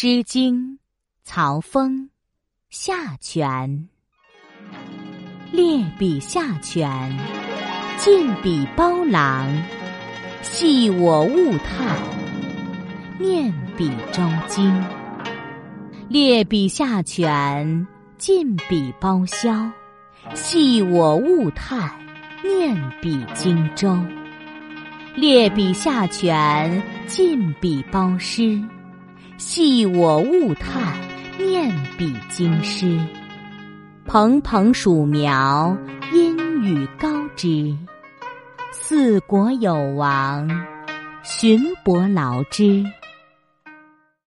诗经·曹风，下泉。列比下泉，进比包囊。系我物叹，念彼周经。列比下泉，进比包箫。系我物叹，念彼荆州。列比下泉，进比包师。系我物叹，念彼经师。蓬蓬黍苗，阴雨高枝。四国有王，寻伯劳之。